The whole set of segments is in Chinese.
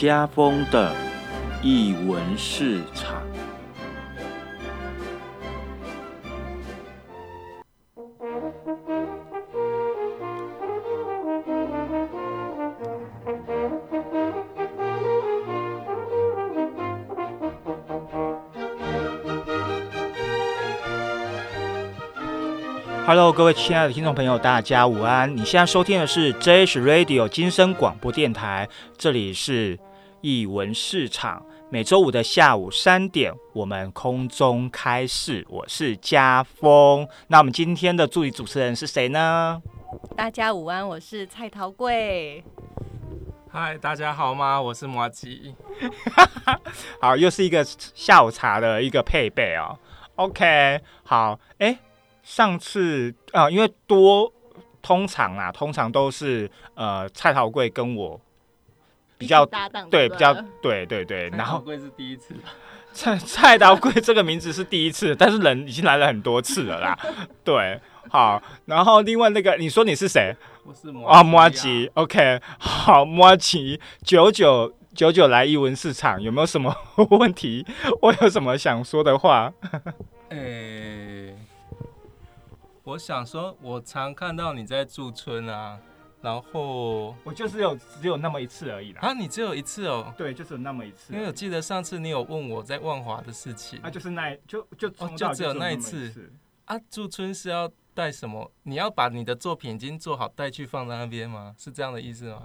家风的译文市场。Hello，各位亲爱的听众朋友，大家午安！你现在收听的是 JH Radio 金声广播电台，这里是译文市场。每周五的下午三点，我们空中开市，我是家峰。那我们今天的助理主持人是谁呢？大家午安，我是蔡桃贵。嗨，大家好吗？我是摩吉。好，又是一个下午茶的一个配备哦。OK，好，哎。上次啊，因为多通常啊，通常都是呃蔡桃贵跟我比较搭档，对，比较对对对。然后贵是第一次，蔡蔡桃贵这个名字是第一次，但是人已经来了很多次了啦。对，好，然后另外那个你说你是谁？我是摩啊摩吉，OK，好摩吉九九九九来一文市场，有没有什么 问题？我有什么想说的话？诶。我想说，我常看到你在驻村啊，然后我就是有只有那么一次而已啦。啊，你只有一次哦？对，就是有那么一次。因为我记得上次你有问我在万华的事情，啊，就是那就就就只有那一次。啊，驻村是要带什么？你要把你的作品已经做好带去放在那边吗？是这样的意思吗？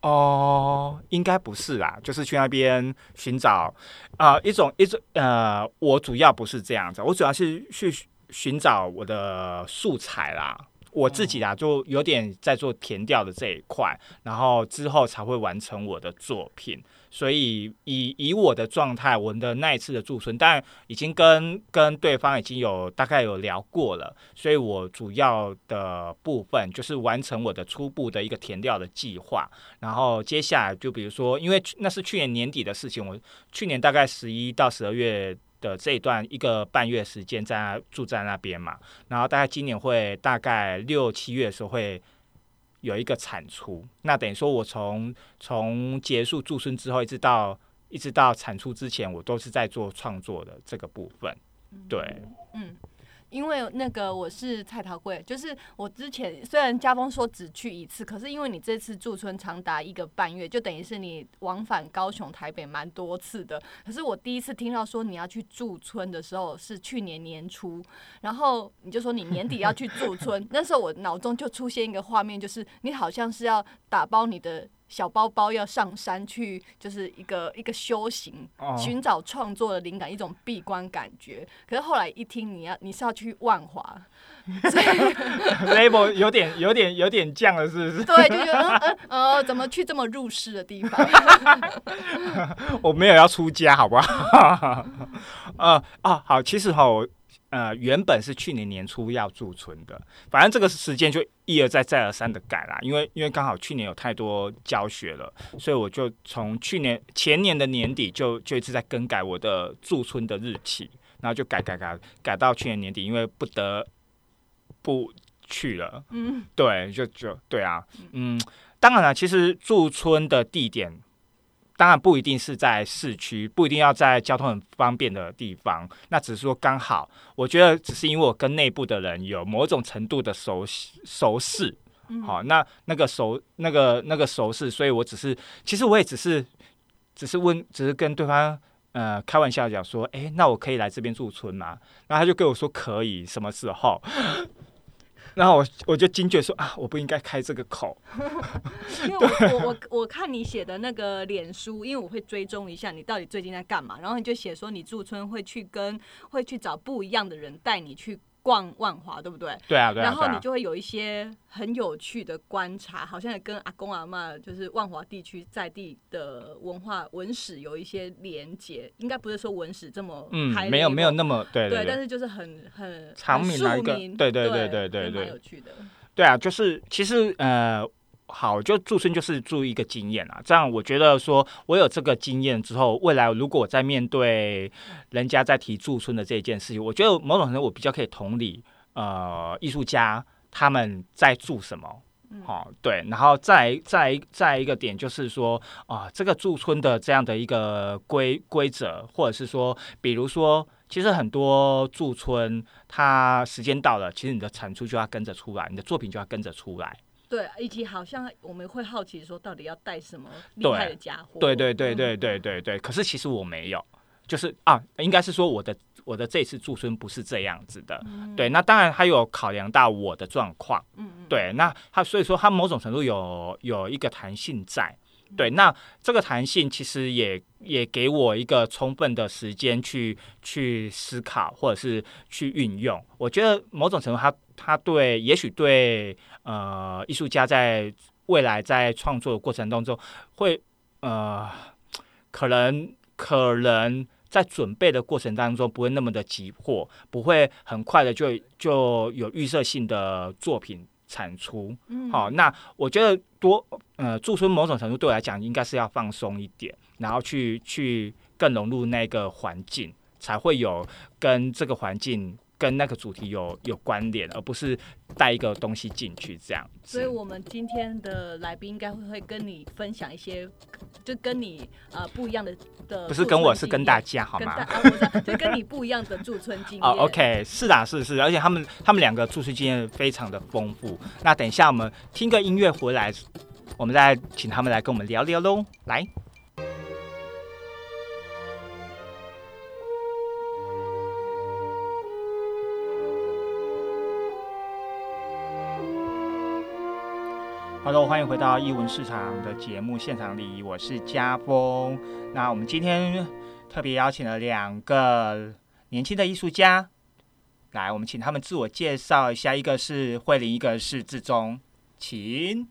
哦，应该不是啦，就是去那边寻找啊一种一种呃，我主要不是这样子，我主要是去。寻找我的素材啦，我自己啊就有点在做填调的这一块，然后之后才会完成我的作品。所以以以我的状态，我的那一次的驻村，但已经跟跟对方已经有大概有聊过了，所以我主要的部分就是完成我的初步的一个填调的计划。然后接下来就比如说，因为那是去年年底的事情，我去年大概十一到十二月。的这一段一个半月时间在住在那边嘛，然后大概今年会大概六七月的时候会有一个产出，那等于说我从从结束驻村之后一直到一直到产出之前，我都是在做创作的这个部分，对，嗯。因为那个我是蔡桃贵，就是我之前虽然家峰说只去一次，可是因为你这次驻村长达一个半月，就等于是你往返高雄、台北蛮多次的。可是我第一次听到说你要去驻村的时候是去年年初，然后你就说你年底要去驻村，那时候我脑中就出现一个画面，就是你好像是要打包你的。小包包要上山去，就是一个一个修行，寻找创作的灵感，一种闭关感觉。可是后来一听，你要你是要去万华，label 有点有点有点降了，是不是？对，就觉得呃呃，怎么去这么入世的地方？我没有要出家，好不好？呃啊，好，其实哈。呃，原本是去年年初要驻村的，反正这个时间就一而再再而三的改啦，因为因为刚好去年有太多教学了，所以我就从去年前年的年底就就一直在更改我的驻村的日期，然后就改改改改到去年年底，因为不得不去了。嗯，对，就就对啊，嗯，当然了，其实驻村的地点。当然不一定是在市区，不一定要在交通很方便的地方。那只是说刚好，我觉得只是因为我跟内部的人有某种程度的熟熟识，好，那那个熟那个那个熟识，所以我只是其实我也只是只是问，只是跟对方呃开玩笑讲说，哎，那我可以来这边驻村吗？然后他就跟我说可以，什么时候？然后我我就惊觉说啊，我不应该开这个口。因为我我我我看你写的那个脸书，因为我会追踪一下你到底最近在干嘛，然后你就写说你驻村会去跟会去找不一样的人带你去。逛万华对不对？对啊，对啊。然后你就会有一些很有趣的观察，好像也跟阿公阿妈就是万华地区在地的文化文史有一些连结。应该不是说文史这么嗯，没有没有那么对对，但是就是很很长名的一个，对对对对对对，有趣的。对啊，就是其实呃。好，就驻村就是注意一个经验啊，这样我觉得说，我有这个经验之后，未来如果我在面对人家在提驻村的这件事情，我觉得某种程度我比较可以同理，呃，艺术家他们在住什么，哦，对，然后再再再一个点就是说啊，这个驻村的这样的一个规规则，或者是说，比如说，其实很多驻村，它时间到了，其实你的产出就要跟着出来，你的作品就要跟着出来。对，以及好像我们会好奇说，到底要带什么厉害的家伙？对对对对对对对。可是其实我没有，就是啊，应该是说我的我的这次驻村不是这样子的。对，那当然他有考量到我的状况。嗯嗯。对，那他所以说他某种程度有有一个弹性在。对，那这个弹性其实也也给我一个充分的时间去去思考，或者是去运用。我觉得某种程度，他他对，也许对呃艺术家在未来在创作的过程当中，会呃可能可能在准备的过程当中不会那么的急迫，不会很快的就就有预设性的作品。产出，好，那我觉得多，呃，驻村某种程度对我来讲，应该是要放松一点，然后去去更融入那个环境，才会有跟这个环境。跟那个主题有有关联，而不是带一个东西进去这样。所以，我们今天的来宾应该会会跟你分享一些，就跟你呃不一样的的。不是跟我是跟大家好吗？就跟你不一样的驻村经验。哦，OK，是的，是是，而且他们他们两个驻村经验非常的丰富。那等一下我们听个音乐回来，我们再请他们来跟我们聊聊喽，来。Hello，欢迎回到艺文市场的节目现场里，我是家峰。那我们今天特别邀请了两个年轻的艺术家，来，我们请他们自我介绍一下。一个是慧玲，一个是志忠，请。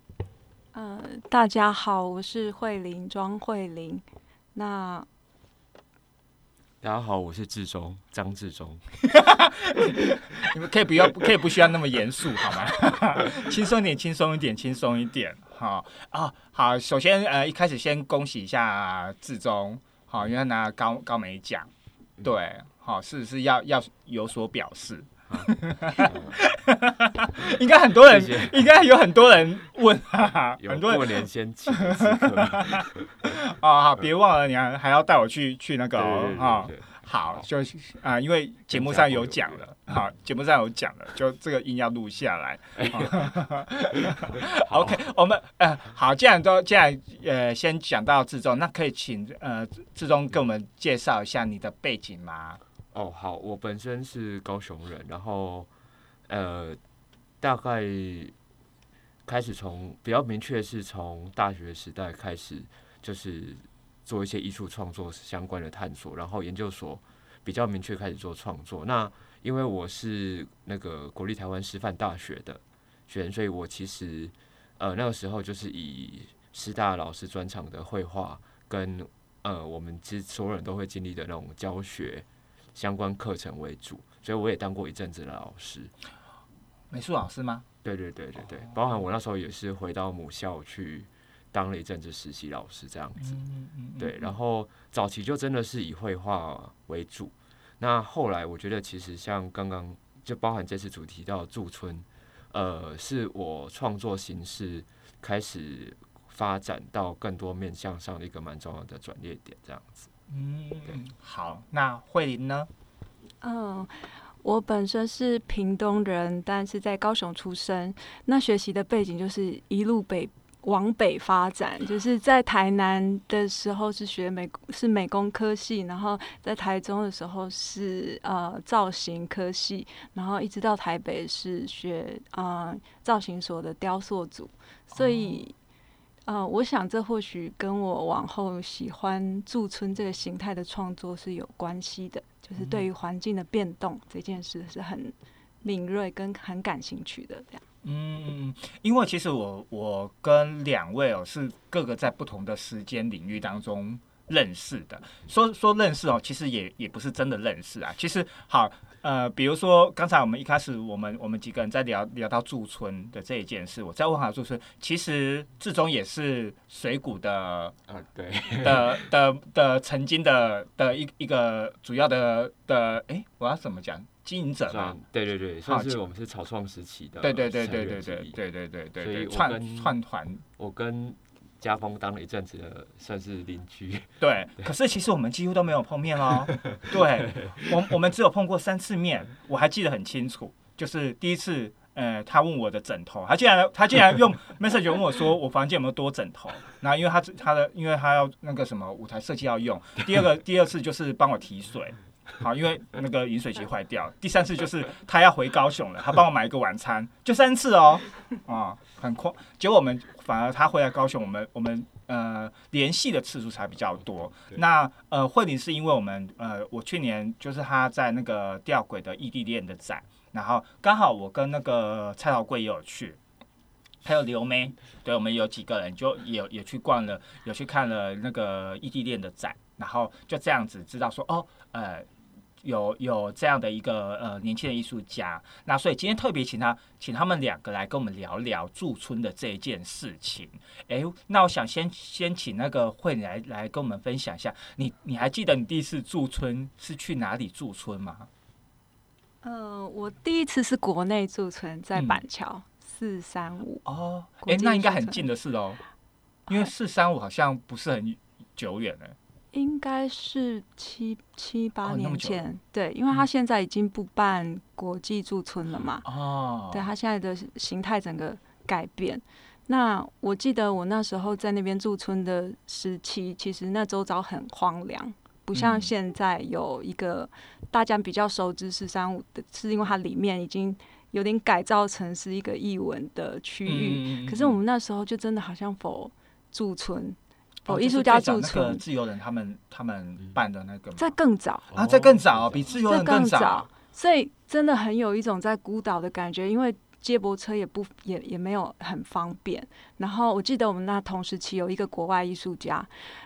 呃，大家好，我是慧玲，庄慧玲。那。大家好，我是志忠，张志忠。你们可以不要，可以不需要那么严肃，好吗？轻松一点，轻松一点，轻松一点。好啊，好。首先，呃，一开始先恭喜一下志忠，好，因为他拿高高美奖，对，好，是是要要有所表示。应该很多人，应该有很多人问，很多过年先请 啊，好，别忘了，你还还要带我去去那个哦，好，就啊，因为节目上有讲了，好，节目上有讲了，就这个音要录下来。OK，我们呃，好，既然都既然呃，先讲到志忠，那可以请呃志忠给我们介绍一下你的背景吗？哦，好，我本身是高雄人，然后呃，大概开始从比较明确是从大学时代开始，就是做一些艺术创作相关的探索，然后研究所比较明确开始做创作。那因为我是那个国立台湾师范大学的学生，所以我其实呃那个时候就是以师大老师专场的绘画跟呃我们其实所有人都会经历的那种教学。相关课程为主，所以我也当过一阵子的老师，美术老师吗？对对对对对，包含我那时候也是回到母校去当了一阵子实习老师这样子。对，然后早期就真的是以绘画为主，那后来我觉得其实像刚刚就包含这次主题到驻村，呃，是我创作形式开始发展到更多面向上的一个蛮重要的转捩点这样子。嗯，好，那慧玲呢？嗯，我本身是屏东人，但是在高雄出生。那学习的背景就是一路北往北发展，就是在台南的时候是学美是美工科系，然后在台中的时候是呃造型科系，然后一直到台北是学呃造型所的雕塑组，所以。呃，我想这或许跟我往后喜欢驻村这个形态的创作是有关系的，就是对于环境的变动这件事是很敏锐跟很感兴趣的这样。嗯，因为其实我我跟两位哦是各个在不同的时间领域当中认识的，说说认识哦，其实也也不是真的认识啊。其实好。呃，比如说刚才我们一开始，我们我们几个人在聊聊到驻村的这一件事，我再问下驻村，其实志忠也是水谷的，啊，对，的的的曾经的的一一个主要的的，哎，我要怎么讲？经营者嘛。对对对，算是我们是草创时期的对对对对对对对对对对所以，串串团我跟家风当了一阵子的，算是邻居。对，可是其实我们几乎都没有碰面哦。对，我我们只有碰过三次面，我还记得很清楚。就是第一次，呃，他问我的枕头，他竟然他竟然用 message 问我说我房间有没有多枕头。然后因为他他的因为他要那个什么舞台设计要用。第二个 第二次就是帮我提水。好，因为那个饮水机坏掉。第三次就是他要回高雄了，他帮我买一个晚餐，就三次哦，啊，很快。结果我们反而他回来高雄，我们我们呃联系的次数才比较多。那呃慧玲是因为我们呃我去年就是他在那个吊轨的异地恋的展，然后刚好我跟那个蔡桃贵也有去。还有刘梅，对我们有几个人就也也去逛了，有去看了那个异地恋的展，然后就这样子知道说哦，呃，有有这样的一个呃年轻的艺术家，那所以今天特别请他请他们两个来跟我们聊聊驻村的这一件事情。诶，那我想先先请那个慧来来跟我们分享一下，你你还记得你第一次驻村是去哪里驻村吗？呃，我第一次是国内驻村，在嗯板桥四三五，哦，国诶，那应该很近的事哦，因为四三五好像不是很久远呢。应该是七七八年前。对，因为他现在已经不办国际驻村了嘛，哦，对他现在的形态整个改变。那我记得我那时候在那边驻村的时期，其实那周遭很荒凉，不像嗯现在有一个大家比较熟知四三五的，是因为它里面已经有点改造成是一个译文的区域。嗯可是我们那时候就真的好像否驻村，否哦艺术家驻村，自由人他们他们办的那个吗？在更早，啊，在更早，比自由这人早更早。，所以真的很有一种在孤岛的感觉，因为接驳车也不也也没有很方便。然后我记得我们那同时期有一个国外艺术家，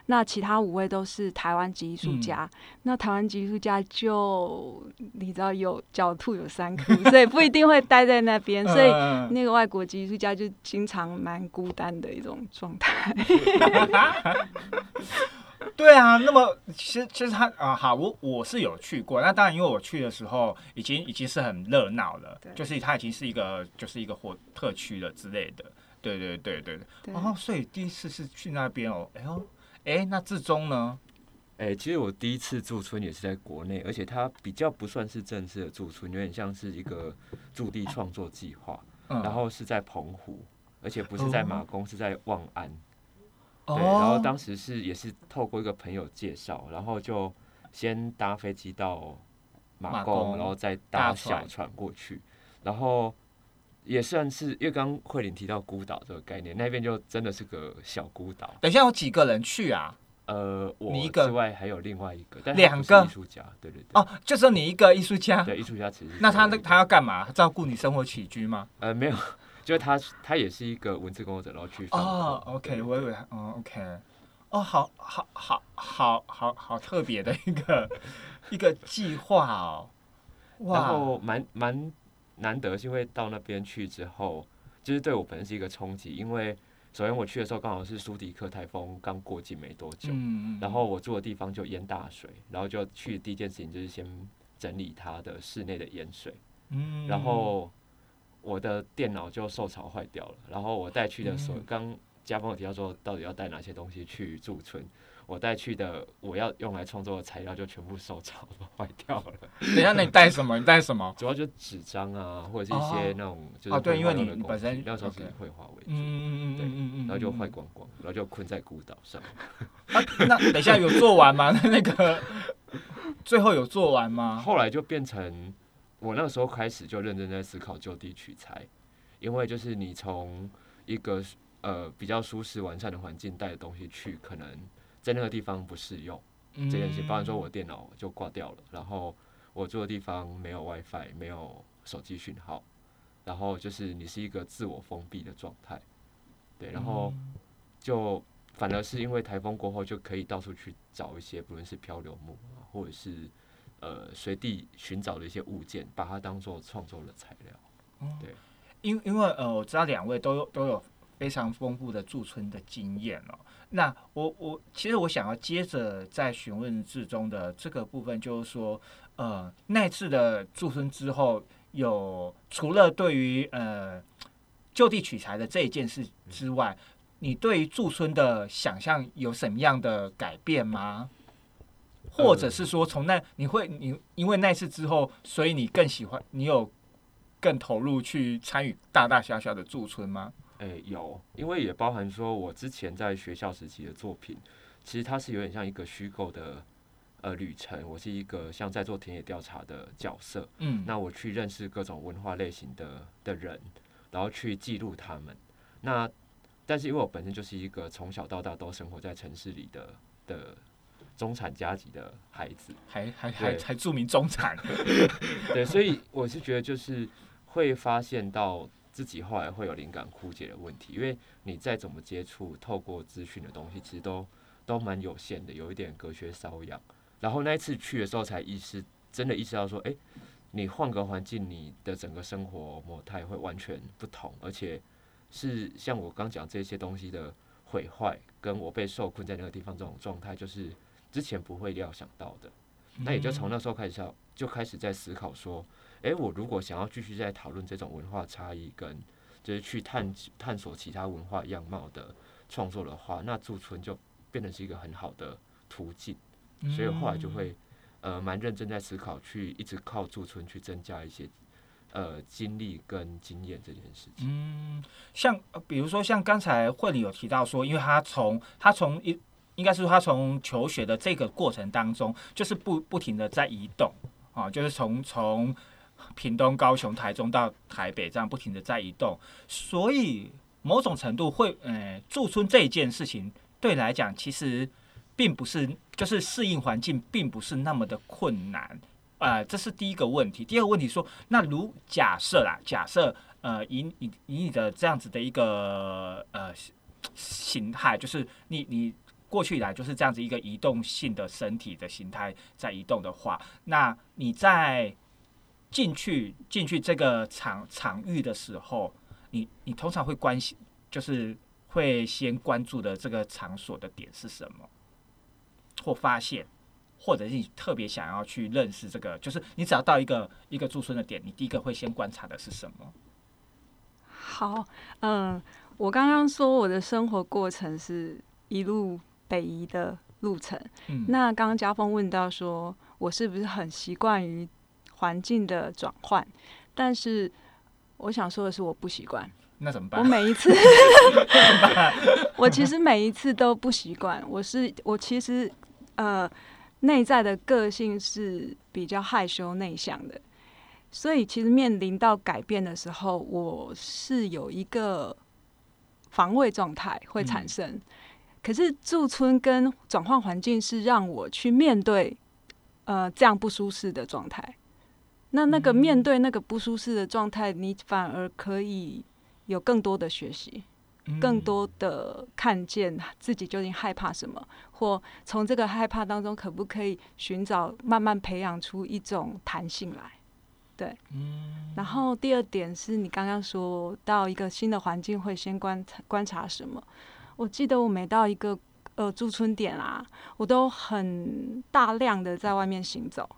那其他五位都是台湾籍艺术家。那台湾籍艺术家就你知道有狡兔有三窟，所以不一定会待在那边，所以。嗯那个外国籍艺术家就经常蛮孤单的一种状态。对啊，那么其实其实他啊，好，我我是有去过，那当然因为我去的时候已经已经是很热闹了，就是它已经是一个就是一个火特区了之类的，对对对对对。对哦，所以第一次是去那边哦，哎呦，哎，那至中呢？哎、其实我第一次驻村也是在国内，而且它比较不算是正式的驻村，有点像是一个驻地创作计划，嗯，然后是在澎湖，而且不是在马公，是在望安。哦，对，然后当时是也是透过一个朋友介绍，然后就先搭飞机到马马公公，然后再搭搭小船船过去，然后也算是因为刚刚慧玲提到孤岛这个概念，那边就真的是个小孤岛。等一下有几个人去啊？呃，我你一个之外还有另外一个，两个艺术家，对对对，哦，就只有你一个艺术家。对艺术家其实那他那他要干嘛？照顾你生活起居吗？呃没有，就是他他也是一个文字工作者，然后去放哦，OK，我以为，哦，OK，哦，好好好好好好特别的一个一个计划哦，然，后蛮蛮难得，是因为到那边去之后，就是对我本身是一个冲击，因为首先我去的时候刚好是苏迪克台风刚过境没多久，嗯，然后我住的地方就淹大水，然后就去第一件事情就是先整理它的室内的淹水，嗯。然后我的电脑就受潮坏掉了，然后我带去的所嗯刚家峰有提到说到底要带哪些东西去驻村，我带去的我要用来创作的材料就全部受潮坏掉了。等一下，那你带什么？你带什么？主要就纸张啊，或者是一哦些那种就是哦对因为你本身具那时候是 OK 绘画为主，嗯嗯对嗯嗯嗯，然后就坏光光，然后就困在孤岛上。啊。那等一下有做完吗？那个最后有做完吗？后来就变成我那个时候开始就认真在思考就地取材，因为就是你从一个呃比较舒适完善的环境带的东西去，可能在那个地方不适用这这件事。包含说我电脑就挂掉了，然后我住的地方没有 WiFi，没有手机讯号，然后就是你是一个自我封闭的状态，对，然后就反而是因为台风过后就可以到处去找一些，不论是漂流木啊，或者是呃随地寻找的一些物件，把它当做创作的材料。对因因为呃，我知道两位都有都有非常丰富的驻村的经验哦。那我我其实我想要接着在询问志中的这个部分，就是说，呃那次的驻村之后，有除了对于呃就地取材的这一件事之外，你对于驻村的想象有什么样的改变吗？或者是说，从那你会你因为那次之后，所以你更喜欢，你有更投入去参与大大小小的驻村吗？诶、有，因为也包含说我之前在学校时期的作品，其实它是有点像一个虚构的呃旅程。我是一个像在做田野调查的角色，嗯，那我去认识各种文化类型的的人，然后去记录他们。那但是因为我本身就是一个从小到大都生活在城市里的的中产阶级的孩子，还还还还著名中产，对，所以我是觉得就是会发现到自己后来会有灵感枯竭的问题，因为你再怎么接触透过资讯的东西，其实都都蛮有限的，有一点隔靴搔痒。然后那一次去的时候才意识，真的意识到说，诶，你换个环境，你的整个生活模态会完全不同，而且是像我刚讲这些东西的毁坏，跟我被受困在那个地方这种状态，就是之前不会料想到的。那也就从那时候开始要就开始在思考说，诶，我如果想要继续在讨论这种文化差异跟就是去探探索其他文化样貌的创作的话，那驻村就变成是一个很好的途径。所以后来就会呃蛮认真在思考，去一直靠驻村去增加一些呃经历跟经验这件事情。嗯，像呃比如说像刚才慧里有提到说，因为他从他从一应该是他从求学的这个过程当中，就是不不停的在移动啊，就是从从屏东、高雄、台中到台北这样不停的在移动，所以某种程度会呃驻村这一件事情对来讲其实并不是就是适应环境并不是那么的困难。呃，这是第一个问题。第二个问题说，那如假设啦，假设呃，以以以你的这样子的一个呃形态，就是你你过去以来就是这样子一个移动性的身体的形态在移动的话，那你在进去进去这个场场域的时候，你你通常会关心，就是会先关注的这个场所的点是什么，或发现。或者是你特别想要去认识这个，就是你只要到一个一个驻村的点，你第一个会先观察的是什么？好，嗯，我刚刚说我的生活过程是一路北移的路程。嗯，那刚刚家峰问到说，我是不是很习惯于环境的转换？但是我想说的是，我不习惯。那怎么办我？每一次，我其实每一次都不习惯。我是我其实呃内在的个性是比较害羞内向的，所以其实面临到改变的时候，我是有一个防卫状态会产生。可是驻村跟转换环境是让我去面对呃这样不舒适的状态。那那个面对那个不舒适的状态，你反而可以有更多的学习，更多的看见自己究竟害怕什么，或从这个害怕当中，可不可以寻找慢慢培养出一种弹性来？对，嗯，然后第二点是你刚刚说到一个新的环境会先观察观察什么？我记得我每到一个呃驻村点啊，我都很大量的在外面行走，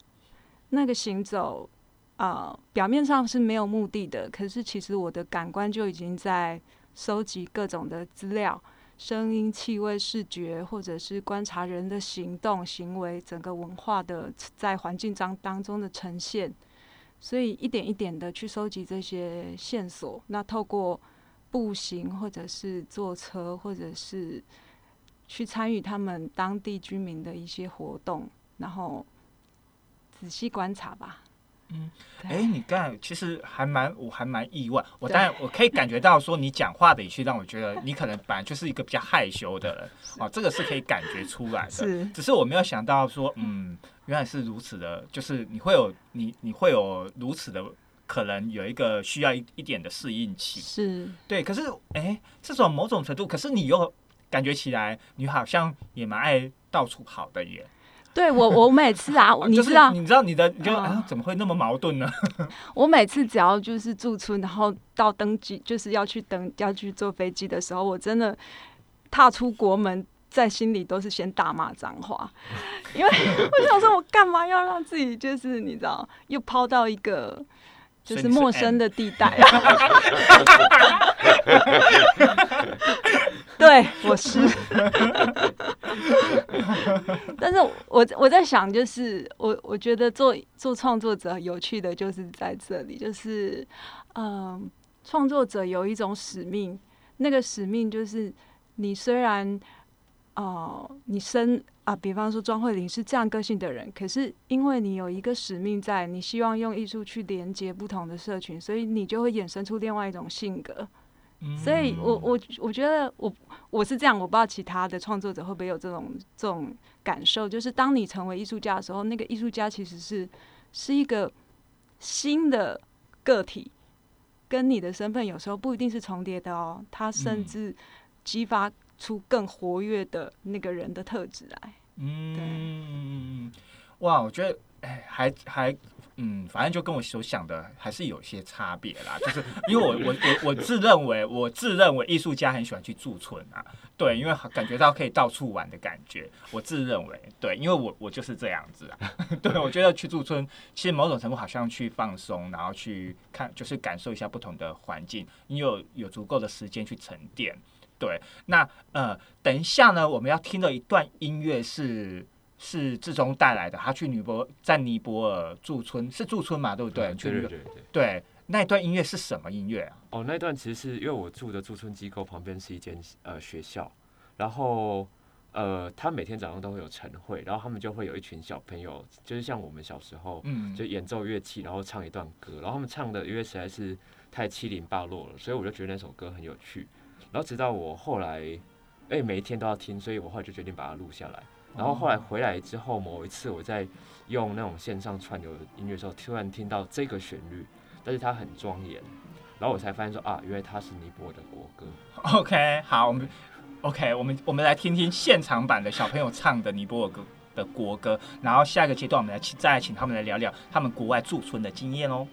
那个行走。呃，表面上是没有目的的，可是其实我的感官就已经在收集各种的资料，声音、气味、视觉，或者是观察人的行动、行为，整个文化的在环境当当中的呈现，所以一点一点的去收集这些线索。那透过步行，或者是坐车，或者是去参与他们当地居民的一些活动，然后仔细观察吧。嗯，对哎、你刚才其实还蛮，我还蛮意外。我当然我可以感觉到说，你讲话的语气让我觉得你可能本来就是一个比较害羞的人，哦，这个是可以感觉出来的。是只是我没有想到说，嗯，原来是如此的，就是你会有你你会有如此的可能有一个需要一一点的适应期。是，对，可是哎、这种某种程度，可是你又感觉起来，你好像也蛮爱到处跑的耶。对我我每次啊，你就是知道，你知道你的，你就、嗯啊，怎么会那么矛盾呢？我每次只要就是驻村，然后到登机，就是要去登要去坐飞机的时候，我真的踏出国门，在心里都是先大骂脏话，因为 我想说，我干嘛要让自己就是你知道，又抛到一个就是陌生的地带啊？对，我是。但是我我在想，就是我我觉得做做创作者有趣的就是在这里，就是嗯，创作者有一种使命，那个使命就是你虽然哦，你生啊，比方说庄慧玲是这样个性的人，可是因为你有一个使命在，你希望用艺术去连接不同的社群，所以你就会衍生出另外一种性格。所以，我我我觉得我我是这样，我不知道其他的创作者会不会有这种这种感受，就是当你成为艺术家的时候，那个艺术家其实是是一个新的个体，跟你的身份有时候不一定是重叠的哦，他甚至激发出更活跃的那个人的特质来。嗯，哇，我觉得哎，还还。嗯，反正就跟我所想的还是有些差别啦。就是因为我我我我自认为我自认为艺术家很喜欢去驻村啊，对，因为感觉到可以到处玩的感觉。我自认为对，因为我我就是这样子啊。对，我觉得去驻村其实某种程度好像去放松，然后去看就是感受一下不同的环境，你有有足够的时间去沉淀。对，那呃，等一下呢，我们要听的一段音乐是。是志忠带来的，他去尼泊在尼泊尔驻村，是驻村嘛，对不对？对对对对。那一段音乐是什么音乐啊？哦，那段其实是因为我住的驻村机构旁边是一间呃学校，然后呃他每天早上都会有晨会，然后他们就会有一群小朋友，就是像我们小时候，嗯，就演奏乐器，然后唱一段歌，然后他们唱的因为实在是太七零八落了，所以我就觉得那首歌很有趣。然后直到我后来，哎，每一天都要听，所以我后来就决定把它录下来。然后后来回来之后，某一次我在用那种线上串流音乐的时候，突然听到这个旋律，但是它很庄严，然后我才发现说啊，原来它是尼泊尔的国歌。OK，好，我们 OK，我们我们来听听现场版的小朋友唱的尼泊尔歌的国歌，然后下一个阶段我们来请再请他们来聊聊他们国外驻村的经验哦。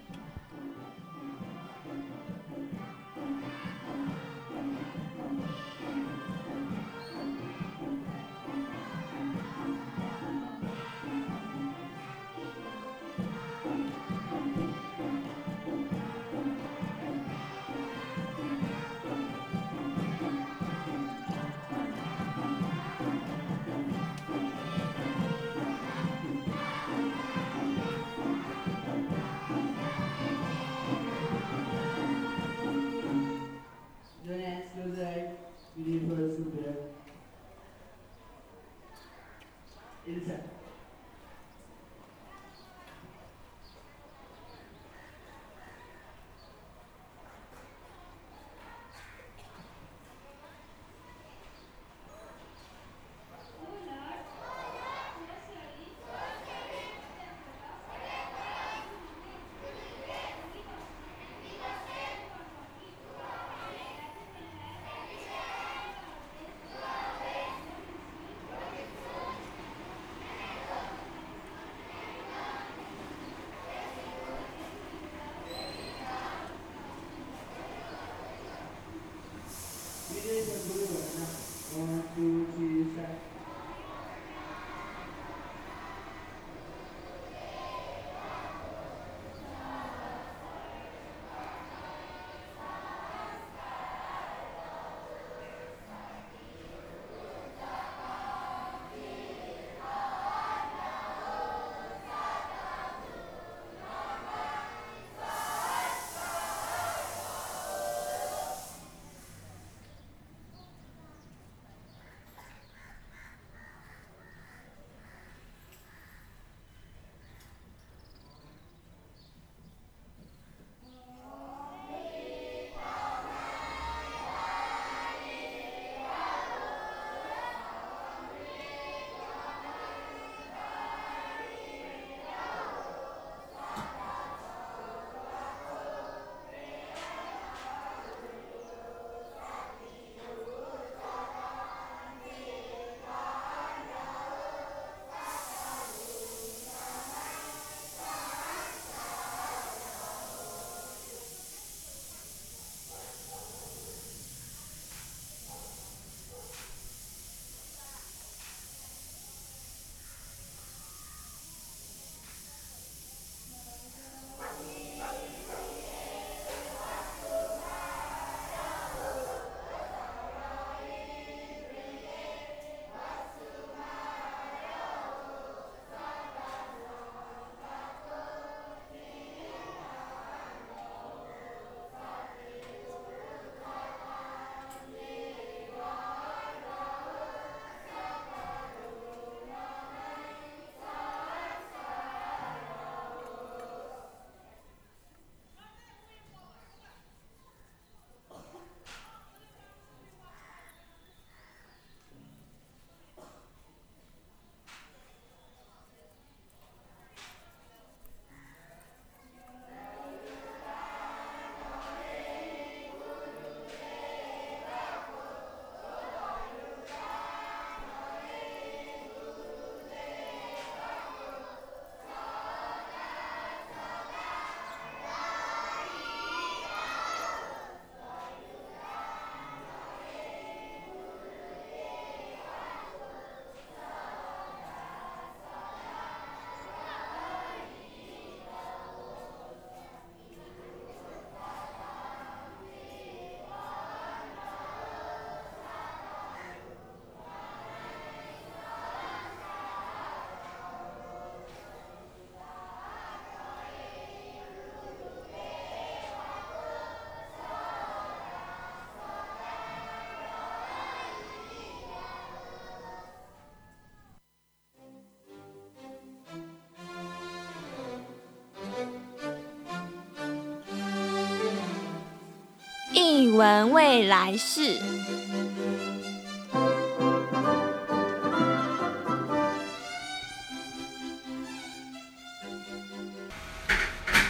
艺文未来式。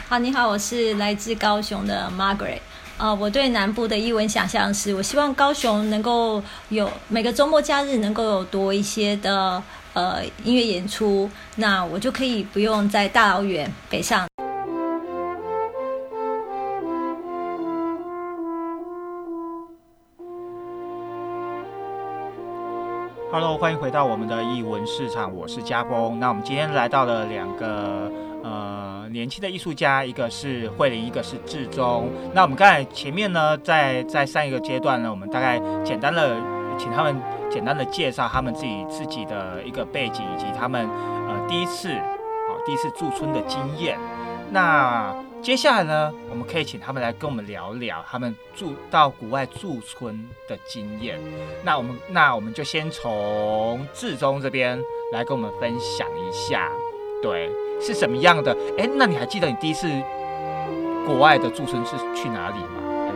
好，你好，我是来自高雄的 Margaret。啊，我对南部的艺文想象是，我希望高雄能够有每个周末假日能够有多一些的呃音乐演出，那我就可以不用在大老远北上。Hello，欢迎回到我们的艺文市场，我是家峰。那我们今天来到了两个呃年轻的艺术家，一个是慧玲，一个是志忠。那我们刚才前面呢，在在上一个阶段呢，我们大概简单的请他们简单的介绍他们自己自己的一个背景，以及他们呃第一次好第一次驻村的经验。那接下来呢，我们可以请他们来跟我们聊聊他们住到国外驻村的经验。那我们那我们就先从志忠这边来跟我们分享一下，对，是什么样的？哎，那你还记得你第一次国外的驻村是去哪里吗？哎，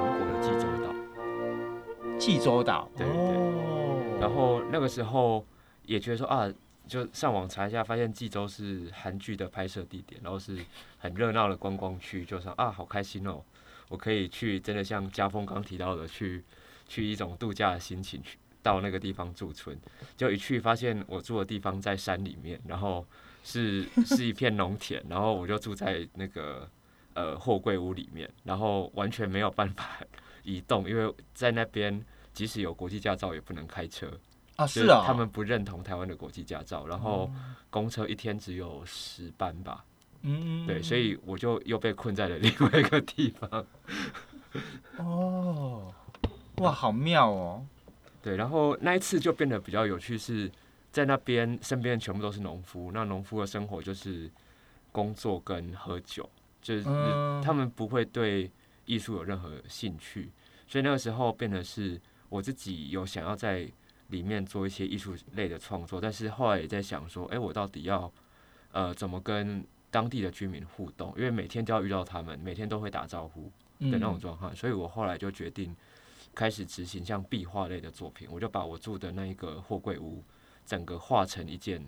韩国的济州岛。济州岛。对对。然后那个时候也觉得说啊。就上网查一下，发现济州是韩剧的拍摄地点，然后是很热闹的观光区，就说啊，好开心哦，我可以去，真的像家峰刚提到的，去去一种度假的心情，去到那个地方驻村。就一去发现我住的地方在山里面，然后是 是一片农田，然后我就住在那个呃货柜屋里面，然后完全没有办法移动，因为在那边即使有国际驾照也不能开车。啊，是啊，他们不认同台湾的国际驾照，然后公车一天只有十班吧，嗯，对，所以我就又被困在了另外一个地方。哦，哇，好妙哦。对，然后那一次就变得比较有趣，是在那边身边全部都是农夫，那农夫的生活就是工作跟喝酒，就是他们不会对艺术有任何兴趣，所以那个时候变得是我自己有想要在。里面做一些艺术类的创作，但是后来也在想说，哎，我到底要呃怎么跟当地的居民互动？因为每天都要遇到他们，每天都会打招呼的那种状况，所以我后来就决定开始执行像壁画类的作品。我就把我住的那一个货柜屋，整个画成一件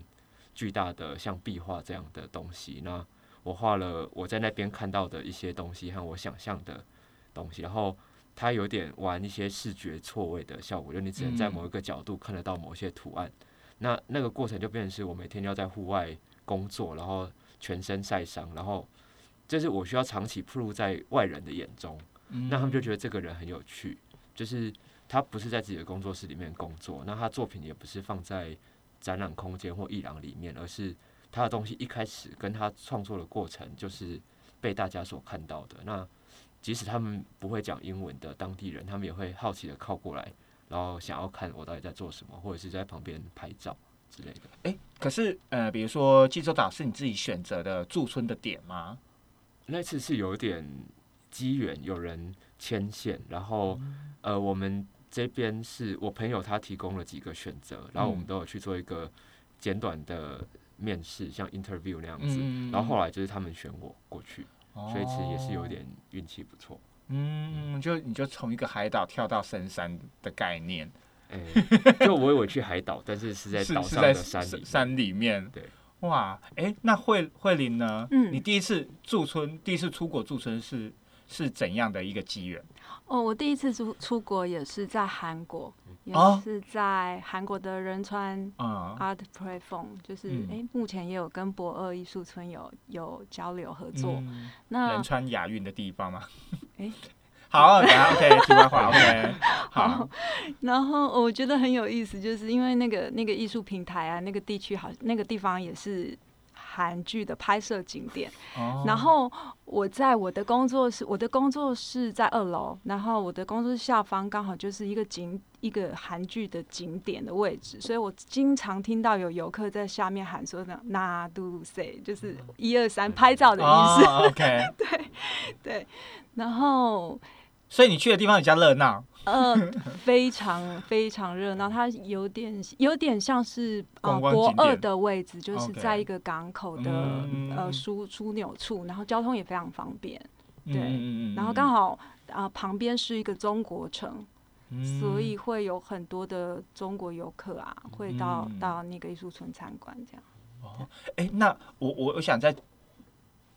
巨大的像壁画这样的东西。那我画了我在那边看到的一些东西和我想象的东西，然后。它有点玩一些视觉错位的效果，就你只能在某一个角度看得到某些图案。那那个过程就变成是我每天要在户外工作，然后全身晒伤，然后这是我需要长期暴露在外人的眼中。那他们就觉得这个人很有趣，就是他不是在自己的工作室里面工作，那他作品也不是放在展览空间或艺廊里面，而是他的东西一开始跟他创作的过程就是被大家所看到的。那即使他们不会讲英文的当地人，他们也会好奇的靠过来，然后想要看我到底在做什么，或者是在旁边拍照之类的。哎，可是呃，比如说济州岛是你自己选择的驻村的点吗？那次是有点机缘，有人牵线，然后呃，我们这边是我朋友他提供了几个选择，然后我们都有去做一个简短的面试，像 interview 那样子，然后后来就是他们选我过去。所以其实也是有点运气不错。嗯，就你就从一个海岛跳到深山的概念。哎，就我以为去海岛，但是是在岛上的山里山里面。对，哇，哎，那慧慧玲呢？嗯，你第一次驻村，第一次出国驻村是是怎样的一个机缘？哦，我第一次出出国也是在韩国。也是在韩国的仁川 Art Platform，就是哎，目前也有跟博二艺术村有有交流合作。那仁川亚运的地方吗？哎，好，等下 OK，题外话 OK。好，然后我觉得很有意思，就是因为那个那个艺术平台啊，那个地区好，那个地方也是。韩剧的拍摄景点，然后我在我的工作室，我的工作室在二楼，然后我的工作室下方刚好就是一个景，一个韩剧的景点的位置，所以我经常听到有游客在下面喊说的“那都 say”，就是一二三拍照的意思。OK，对对，然后，所以你去的地方比较热闹。嗯，非常非常热闹，它有点有点像是啊博二的位置，就是在一个港口的呃枢枢纽处，然后交通也非常方便，对，然后刚好啊、旁边是一个中国城，所以会有很多的中国游客啊，会到、嗯。到那个艺术村参观这样。哦。哎、那我我我想再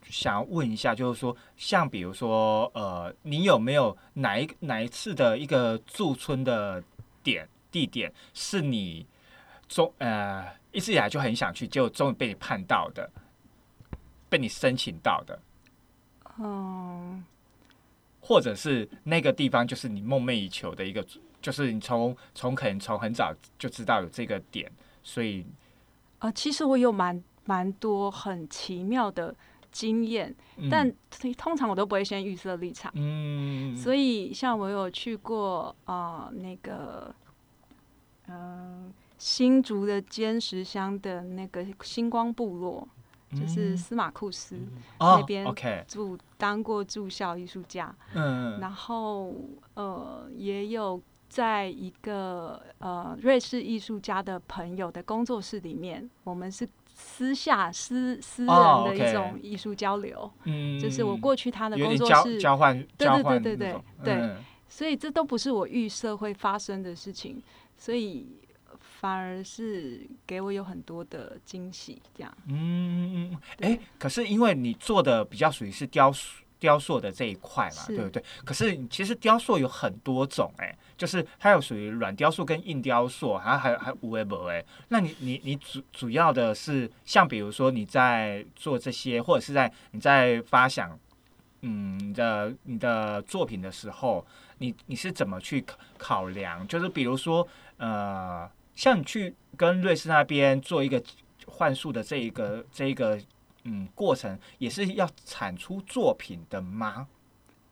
想要问一下，就是说，像比如说，呃，你有没有哪一哪一次的一个驻村的点地点，是你中呃一直以来就很想去，结果终于被你盼到的，被你申请到的，嗯，或者是那个地方就是你梦寐以求的一个，就是你从从可能从很早就知道有这个点，所以呃，其实我有蛮蛮多很奇妙的经验，嗯。但通常我都不会先预设立场。嗯，所以，像我有去过呃那个，嗯、新竹的尖石乡的那个星光部落，就是嗯。司马库斯哦那边住当过住校艺术家，嗯，然后呃也有在一个呃瑞士艺术家的朋友的工作室里面，我们是私下私私哦人的一种艺术交流，嗯就是我过去他的工作室，交换，对对对对对对嗯所以这都不是我预设会发生的事情，所以反而是给我有很多的惊喜，这样。嗯嗯哎，可是因为你做的比较属于是雕塑。雕塑的这一块嘛，对不对？可是其实雕塑有很多种、哎，就是它有属于软雕塑跟硬雕塑，还还还无为不哎。那你你你主主要的是像比如说你在做这些，或者是在你在发想，嗯，你的你的作品的时候，你你是怎么去考考量？就是比如说，呃，像你去跟瑞士那边做一个幻术的这一个这一个嗯过程，也是要产出作品的吗？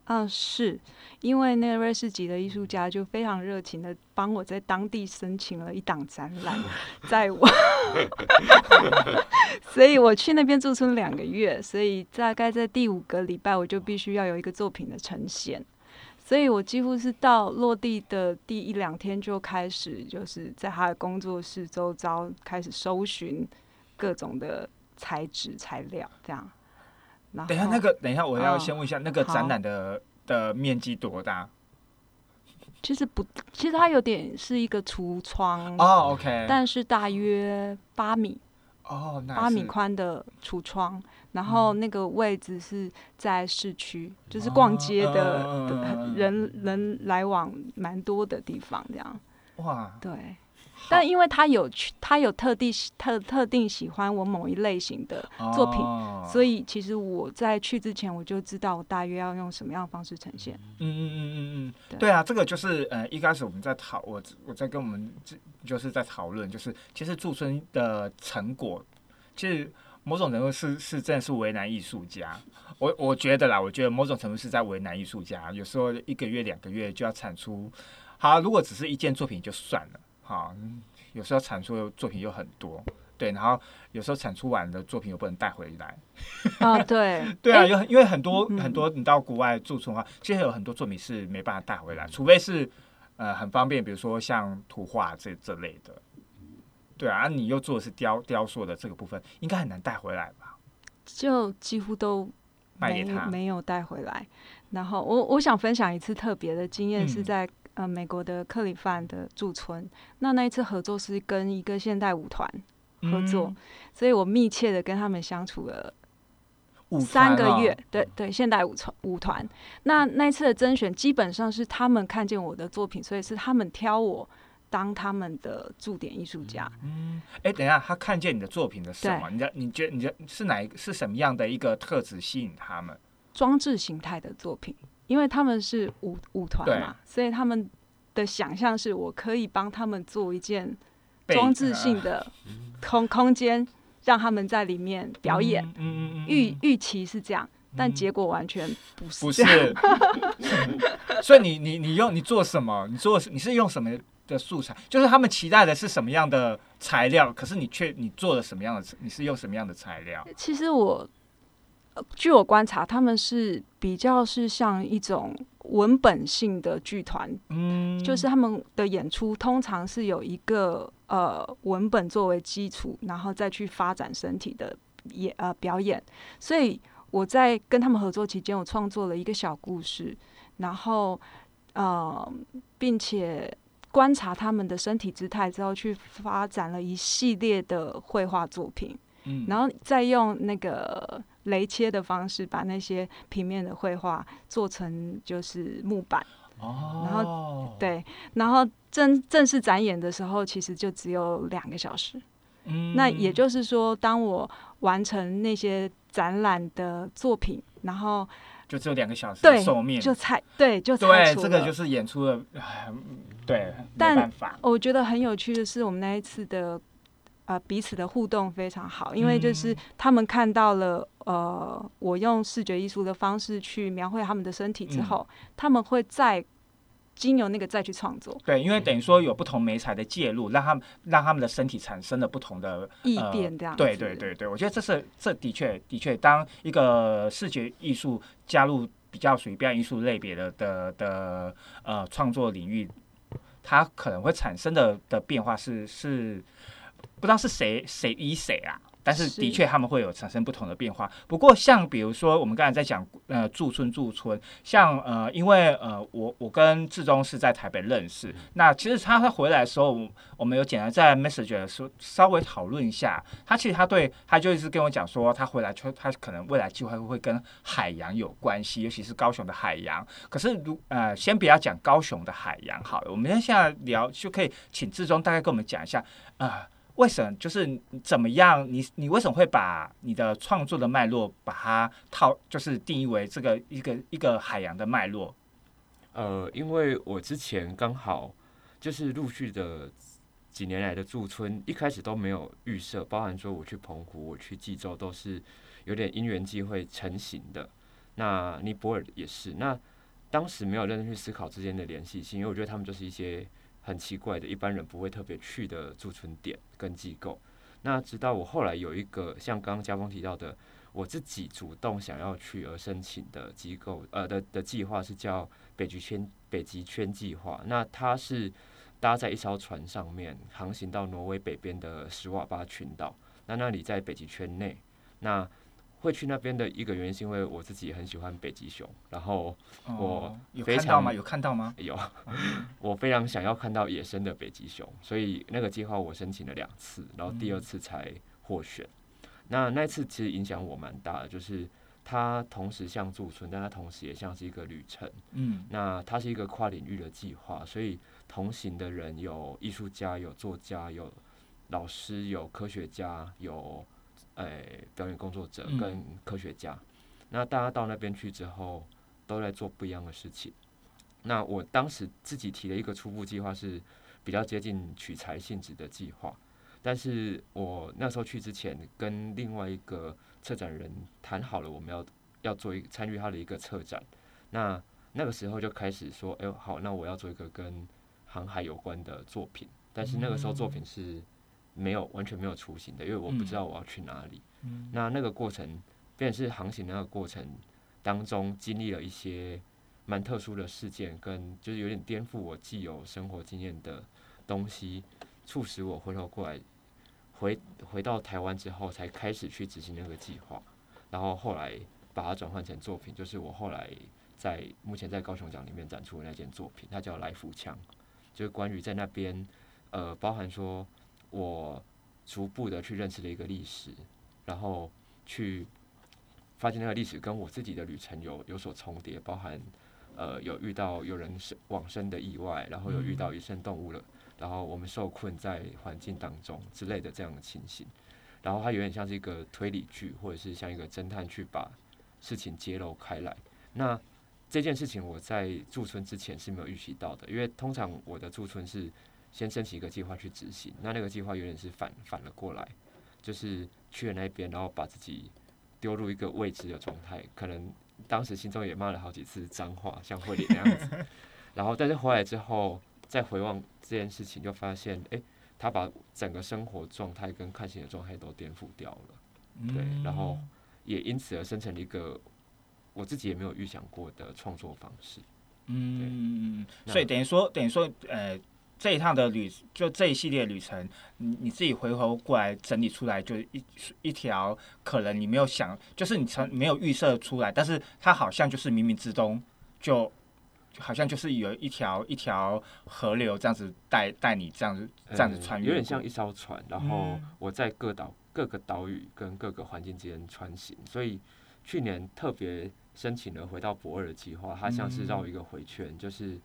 嗯，是因为那个瑞士籍的艺术家就非常热情的帮我在当地申请了一档展览，在我 所以我去那边驻村两个月，所以大概在第五个礼拜我就必须要有一个作品的呈现，所以我几乎是到落地的第一两天就开始，就是在他的工作室周遭开始搜寻各种的材质材料，这样。然等一下，那个等一下，我要嗯先问一下，那个展览的的面积多大？其实不，其实它有点是一个橱窗，哦，OK，但是大约八米哦，那八米宽的橱窗，然后那个位置是在市区，就是逛街的、人人来往蛮多的地方，这样哇，对。但因为他有去，他有特地特特定喜欢我某一类型的作品，哦所以其实我在去之前我就知道我大约要用什么样的方式呈现。嗯嗯嗯嗯嗯，对对啊，这个就是呃，一开始我们在讨我我在跟我们这就是在讨论，就是其实驻村的成果，其实某种程度是是真的是为难艺术家。我我觉得啦，我觉得某种程度是在为难艺术家，有时候一个月两个月就要产出。好，如果只是一件作品就算了，好，嗯有时候产出的作品又很多。对，然后有时候产出完的作品又不能带回来，啊，对，对啊，有很因为很多、嗯很多你到国外驻村的话，其实有很多作品是没办法带回来，除非是呃很方便，比如说像图画这这类的。对啊，啊你又做的是雕雕塑的这个部分，应该很难带回来吧？就几乎都没卖给他没有带回来。然后我我想分享一次特别的经验，是嗯在、呃美国的克里夫兰的驻村。那那一次合作是跟一个现代舞团合作，嗯所以我密切的跟他们相处了舞三个月。对对，现代舞团舞团。那那一次的甄选基本上是他们看见我的作品，所以是他们挑我当他们的驻点艺术家。嗯，哎，等一下，他看见你的作品的什么？你的你觉得你的是哪一个是什么样的一个特质吸引他们？装置形态的作品，因为他们是舞舞团嘛，所以他们的想象是我可以帮他们做一件装置性的空空间，让他们在里面表演。嗯嗯嗯嗯，预预期是这样，但嗯结果完全不是不。是，所以你你你用你做什么？你做你是用什么的素材？就是他们期待的是什么样的材料，可是你却你做了什么样的？你是用什么样的材料？其实我，呃据我观察，他们是比较是像一种文本性的剧团，嗯，就是他们的演出通常是有一个呃文本作为基础，然后再去发展身体的演呃表演。所以我在跟他们合作期间，我创作了一个小故事。然后呃，并且观察他们的身体姿态之后，去发展了一系列的绘画作品，嗯然后再用那个雷切的方式，把那些平面的绘画做成就是木板。哦，然后对，然后正正式展演的时候，其实就只有两个小时。嗯那也就是说，当我完成那些展览的作品，然后就只有两个小时对寿命，就才对就才对，出这个就是演出的，对，没但办法，我觉得很有趣的是，我们那一次的呃彼此的互动非常好，因为就是嗯。他们看到了呃我用视觉艺术的方式去描绘他们的身体之嗯。后，他们会再经由那个再去创作对，因为等于说有不同媒材的介入，让他们让他们的身体产生了不同的异呃变这样子。对对对对，我觉得这是这的确的确，当一个视觉艺术加入比较属于表演艺术类别的的的呃创作领域，它可能会产生的的变化是是不知道是谁谁依谁啊。但是的确，他们会有产生不同的变化。不过，像比如说我们刚才在讲呃驻村驻村，像呃，因为呃我我跟志忠是在台北认识，那其实他他回来的时候，我们有简单在 message 的时候稍微讨论一下。他其实他对他就一直跟我讲说，他回来就他可能未来计划会跟海洋有关系，尤其是高雄的海洋。可是如呃，先不要讲高雄的海洋好了，我们现在聊就可以请志忠大概跟我们讲一下啊。为什么就是怎么样？你你为什么会把你的创作的脉络把它套，就是定义为这个一个一个海洋的脉络？呃，因为我之前刚好就是陆续的几年来的驻村，一开始都没有预设，包含说我去澎湖、我去济州，都是有点因缘际会成型的。那尼泊尔也是，那当时没有认真去思考之间的联系性，因为我觉得他们就是一些很奇怪的，一般人不会特别去的驻村点跟机构。那直到我后来有一个像刚刚家峰提到的，我自己主动想要去而申请的机构，呃的的计划是叫北极圈北极圈计划。那它是搭在一艘船上面航行到挪威北边的史瓦巴群岛。那那里在北极圈内，那会去那边的一个原因是因为我自己很喜欢北极熊，然后我哦有看到吗？有看到吗？有，我非常想要看到野生的北极熊，所以那个计划我申请了两次，然后第二次才获选。那那次其实影响我蛮大的，就是它同时像驻村，但它同时也像是一个旅程。嗯那它是一个跨领域的计划，所以同行的人有艺术家、有作家、有老师、有科学家、有诶、表演工作者嗯跟科学家。那大家到那边去之后，都在做不一样的事情。那我当时自己提的一个初步计划，是比较接近取材性质的计划。但是我那时候去之前，跟另外一个策展人谈好了，我们要要做一参与他的一个策展。那那个时候就开始说，哎、呦，好，那我要做一个跟航海有关的作品。但是那个时候作品是没有完全没有雏形的，因为我不知道我要去哪里。嗯那那个过程，便是航行那个过程当中，经历了一些蛮特殊的事件，跟就是有点颠覆我既有生活经验的东西，促使我回头过来，回回到台湾之后，才开始去执行那个计划，然后后来把它转换成作品，就是我后来在目前在高雄奖里面展出的那件作品，它叫《来福枪》，就是关于在那边，呃，包含说我逐步的去认识了一个历史，然后去发现那个历史跟我自己的旅程有有所重叠，包含呃有遇到有人生往生的意外，然后有遇到野生动物了，然后我们受困在环境当中之类的这样的情形，然后它有点像是一个推理剧，或者是像一个侦探去把事情揭露开来。那这件事情我在驻村之前是没有预习到的，因为通常我的驻村是先申请一个计划去执行，那那个计划有点是反反了过来，就是去了那边，然后把自己丢入一个未知的状态，可能当时心中也骂了好几次脏话，像慧莲那样子，然后但是回来之后再回望这件事情，就发现，诶，他把整个生活状态跟看行的状态都颠覆掉了，对，然后也因此而生成了一个我自己也没有预想过的创作方式。嗯，那所以等于说，等于说，呃，这一趟的旅，就这一系列旅程，你你自己回头过来整理出来，就一一条可能你没有想，就是你从没有预设出来，但是它好像就是冥冥之中就好像就是有一条一条河流这样子带带你这样子这样子穿越，有点像一艘船，然后嗯。我在各岛各个岛屿跟各个环境之间穿行，所以去年特别申请了回到博尔的计划，它像是绕一个回圈，就是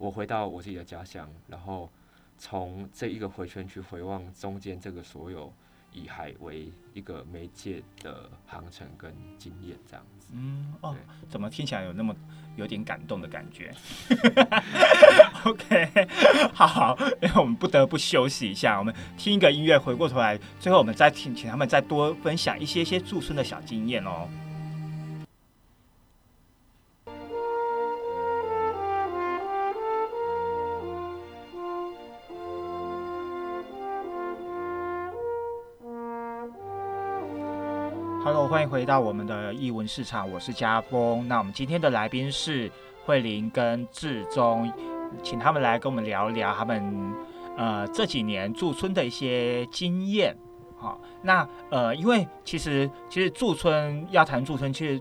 我回到我自己的家乡，然后从这一个回圈去回望中间这个所有以海为一个媒介的航程跟经验，这样子。嗯哦，怎么听起来有那么有点感动的感觉？OK，好，因为我们不得不休息一下，我们听一个音乐，回过头来，最后我们再听，请他们再多分享一些些驻村的小经验哦。欢迎回到我们的译文市场，我是家峰。那我们今天的来宾是慧玲跟志忠，请他们来跟我们聊一聊他们呃这几年驻村的一些经验。好，那呃，因为其实其实驻村要谈驻村，其实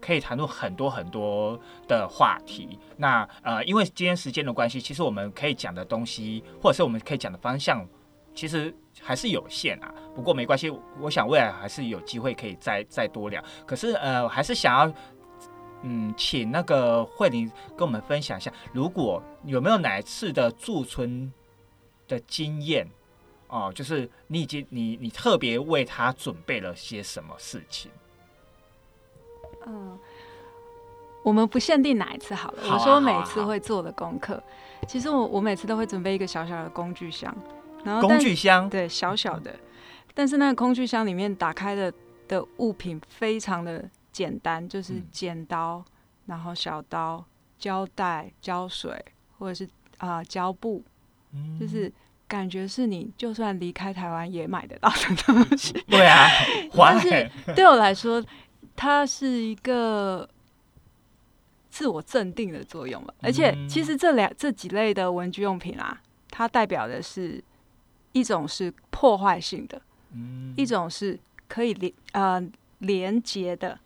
可以谈论很多很多的话题。那呃，因为今天时间的关系，其实我们可以讲的东西，或者是我们可以讲的方向，其实还是有限啊。不过没关系，我想未来还是有机会可以再再多聊。可是呃，我还是想要。嗯，请那个慧玲跟我们分享一下，如果有没有哪一次的驻村的经验哦，就是你已经你你特别为他准备了些什么事情？嗯，我们不限定哪一次好了。好啊我说每次会做的功课，其实我我每次都会准备一个小小的工具箱，然后工具箱，对小小的，但是那个工具箱里面打开的的物品非常的简单，就是嗯。剪刀，然后小刀、胶带、胶水，或者是啊、胶布，嗯。就是感觉是你就算离开台湾也买得到的东西。对啊，还但是。对我来说，它是一个自我镇定的作用吧。而且，嗯。其实这两这几类的文具用品啊，它代表的是一种是破坏性的，嗯一种是可以连呃连接的。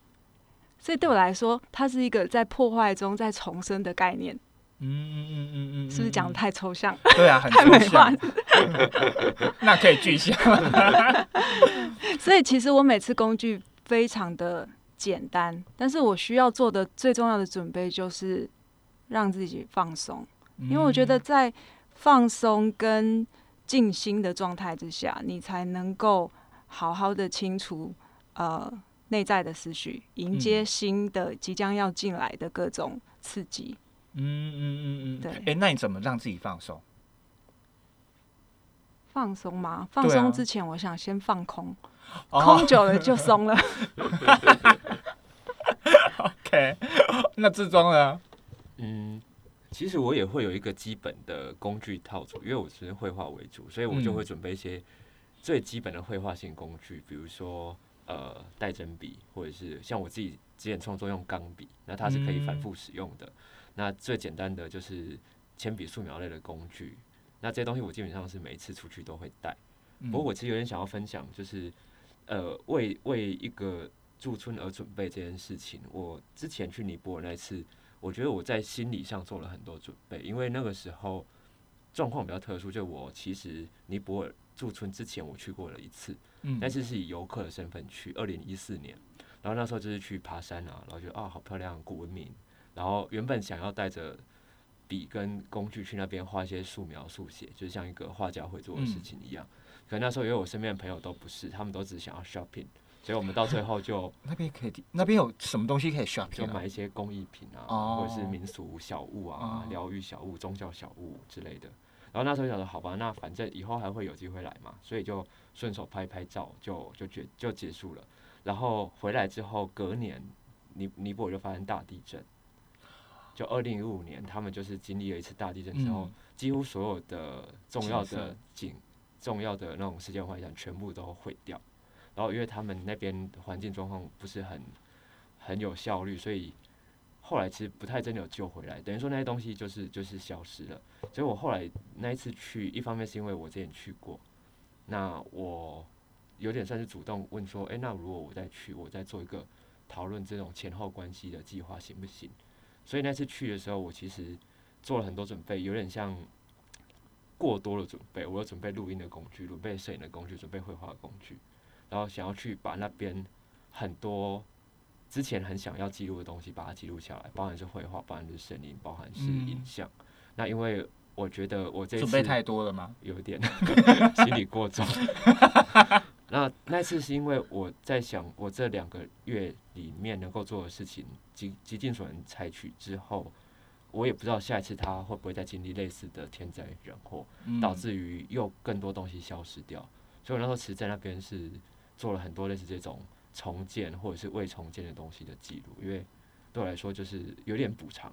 所以对我来说，它是一个在破坏中再重生的概念，嗯嗯嗯嗯嗯，是不是讲的嗯太抽象？对啊，很 太美抽象化。那可以具象。所以其实我每次工具非常的简单，但是我需要做的最重要的准备就是让自己放松，因为我觉得在放松跟静心的状态之下，你才能够好好的清除呃内在的思绪，迎接嗯新的即将要进来的各种刺激。嗯嗯嗯嗯，对哎，那你怎么让自己放松？放松吗？放松之前，我想先放空，哦空久了就松了。OK，那自装呢？嗯，其实我也会有一个基本的工具套组，因为我是绘画为主，所以我就嗯会准备一些最基本的绘画性工具，比如说呃带针笔，或者是像我自己之前创作用钢笔，那它是可以反嗯复使用的。那最简单的就是铅笔、素描类的工具，那这些东西我基本上是每一次出去都会带。不不过我其实有点想要分享，就是呃，为为一个驻村而准备这件事情。我之前去尼泊尔那一次，我觉得我在心理上做了很多准备，因为那个时候状况比较特殊，就我其实尼泊尔驻村之前我去过了一次，嗯。但是是以游客的身份去，二零一四年，然后那时候就是去爬山啊，然后觉得啊好漂亮，古文明，然后原本想要带着笔跟工具去那边画一些素描速写，就像一个画家会做的事情一样。可那时候因为我身边的朋友都不是，他们都只想要 shopping，所以我们到最后就那边可以，那边有什么东西可以 shopping？啊就买一些工艺品啊，哦或者是民俗小物啊哦、疗愈小物、宗教小物之类的。然后那时候想说，好吧，那反正以后还会有机会来嘛，所以就顺手拍拍照，就就结就结束了。然后回来之后，隔年尼尼泊尔就发生大地震，就二零一五年，他们就是经历了一次大地震之后，嗯几乎所有的重要的景、重要的那种世界文化遗产全部都毁掉。然后因为他们那边环境状况不是很很有效率，所以后来其实不太真的有救回来，等于说那些东西就是就是消失了。所以我后来那一次去，一方面是因为我之前去过，那我有点算是主动问说，诶，那如果我再去，我再做一个讨论这种前后关系的计划行不行？所以那次去的时候，我其实做了很多准备，有点像过多的准备。我有准备录音的工具，准备摄影的工具，准备绘画工具，然后想要去把那边很多之前很想要记录的东西把它记录下来，包含是绘画，包含是声音，包含是影像。那因为我觉得我这次准备太多了吗？有点心理过重。那那次是因为我在想，我这两个月里面能够做的事情，极极尽所能采取之后，我也不知道下一次他会不会再经历类似的天灾人祸，导致于又更多东西消失掉。所以我那时候其实，在那边是做了很多类似这种重建或者是未重建的东西的记录，因为对我来说就是有点补偿。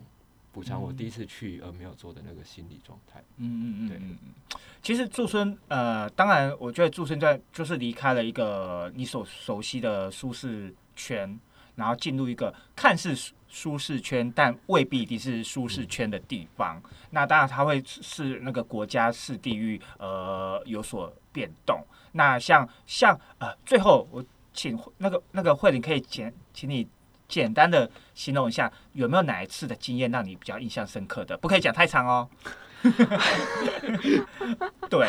补偿我第一次去而没有做的那个心理状态。嗯嗯嗯，对嗯嗯。其实驻村，呃，当然，我觉得驻村在就是离开了一个你所熟悉的舒适圈，然后进入一个看似舒适圈，但未必一定是舒适圈的地方。那当然，它会是那个国家是地域，呃，有所变动。那像像呃，最后我请那个那个慧玲可以简，请你。简单的形容一下，有没有哪一次的经验让你比较印象深刻的？不可以讲太长哦。对，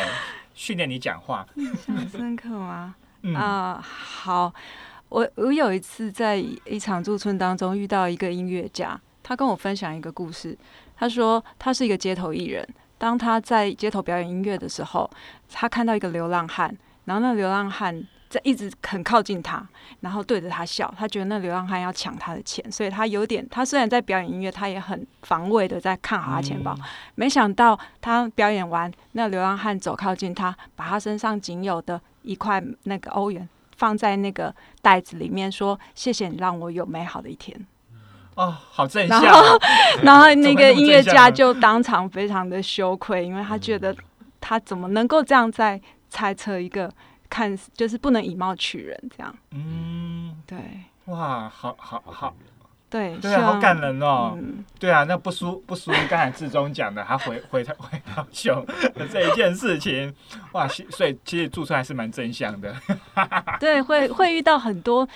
训练你讲话。印象深刻吗？啊，好。我我有一次在一场驻村当中遇到一个音乐家，他跟我分享一个故事。他说他是一个街头艺人，当他在街头表演音乐的时候，他看到一个流浪汉，然后那流浪汉。在一直很靠近他，然后对着他笑，他觉得那流浪汉要抢他的钱，所以他有点，他虽然在表演音乐，他也很防卫的在看好他钱包。没想到他表演完，那流浪汉走靠近他，把他身上仅有的一块那个欧元放在那个袋子里面，说：“谢谢你让我有美好的一天。”哦，好正向。然后，然后那个音乐家就当场非常的羞愧，因为他觉得他怎么能够这样在猜测一个。看，就是不能以貌取人，这样。嗯，对。哇，好好好，对，对啊，好感人哦。对啊，那不输不输刚才志忠讲的，他回回他回到熊的这一件事情。哇，所以其实驻村还是蛮正向的。对，会会遇到很多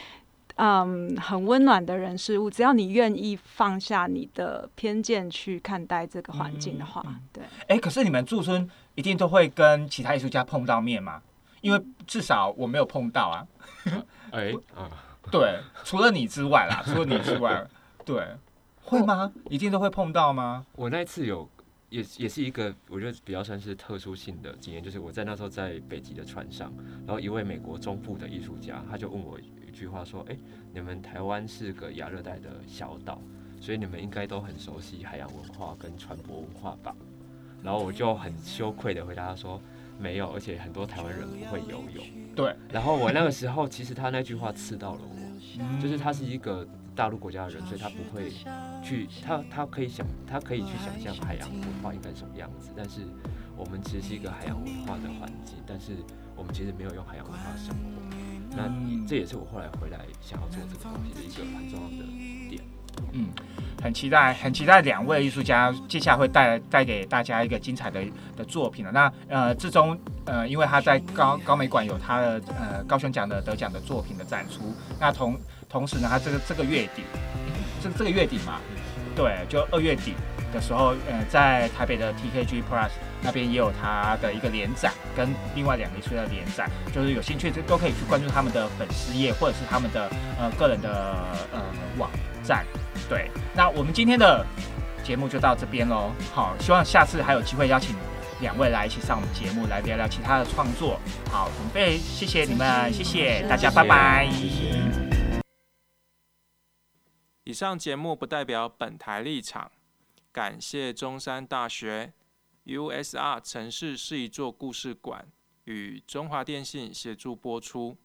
嗯很温暖的人事物，只要你愿意放下你的偏见去看待这个环境的话，对。哎，可是你们驻村一定都会跟其他艺术家碰到面吗？因为至少我没有碰到啊，哎，对，除了你之外啦，除了你之外，对，会吗？一定都会碰到吗？我那次有，也也是一个我觉得比较算是特殊性的经验，就是我在那时候在北极的船上，然后一位美国中部的艺术家，他就问我一句话说：“哎，你们台湾是个亚热带的小岛，所以你们应该都很熟悉海洋文化跟船舶文化吧？”然后我就很羞愧的回答他说。没有，而且很多台湾人不会游泳。对。然后我那个时候，其实他那句话刺到了我，就是他是一个大陆国家的人，所以他不会去，他他可以想，他可以去想象海洋文化应该什么样子。但是我们其实是一个海洋文化的环境，但是我们其实没有用海洋文化生活。那这也是我后来回来想要做这个东西的一个很重要的点。嗯。很期待，很期待两位艺术家接下来会带带给大家一个精彩的的作品了。那呃，志忠呃，因为他在高高美馆有他的呃高雄奖的得奖的作品的展出。那同同时呢，他这个这个月底，这这个月底嘛，对，就二月底的时候，呃，在台北的 TKG Plus 那边也有他的一个联展，跟另外两个艺术家的联展，就是有兴趣都都可以去关注他们的粉丝页或者是他们的呃个人的呃网站。对，那我们今天的节目就到这边喽。好，希望下次还有机会邀请两位来一起上我们节目，来聊聊其他的创作。好，准备，谢谢你们，谢谢大家，拜拜。以上节目不代表本台立场，感谢中山大学 USR 城市是一座故事馆与中华电信协助播出。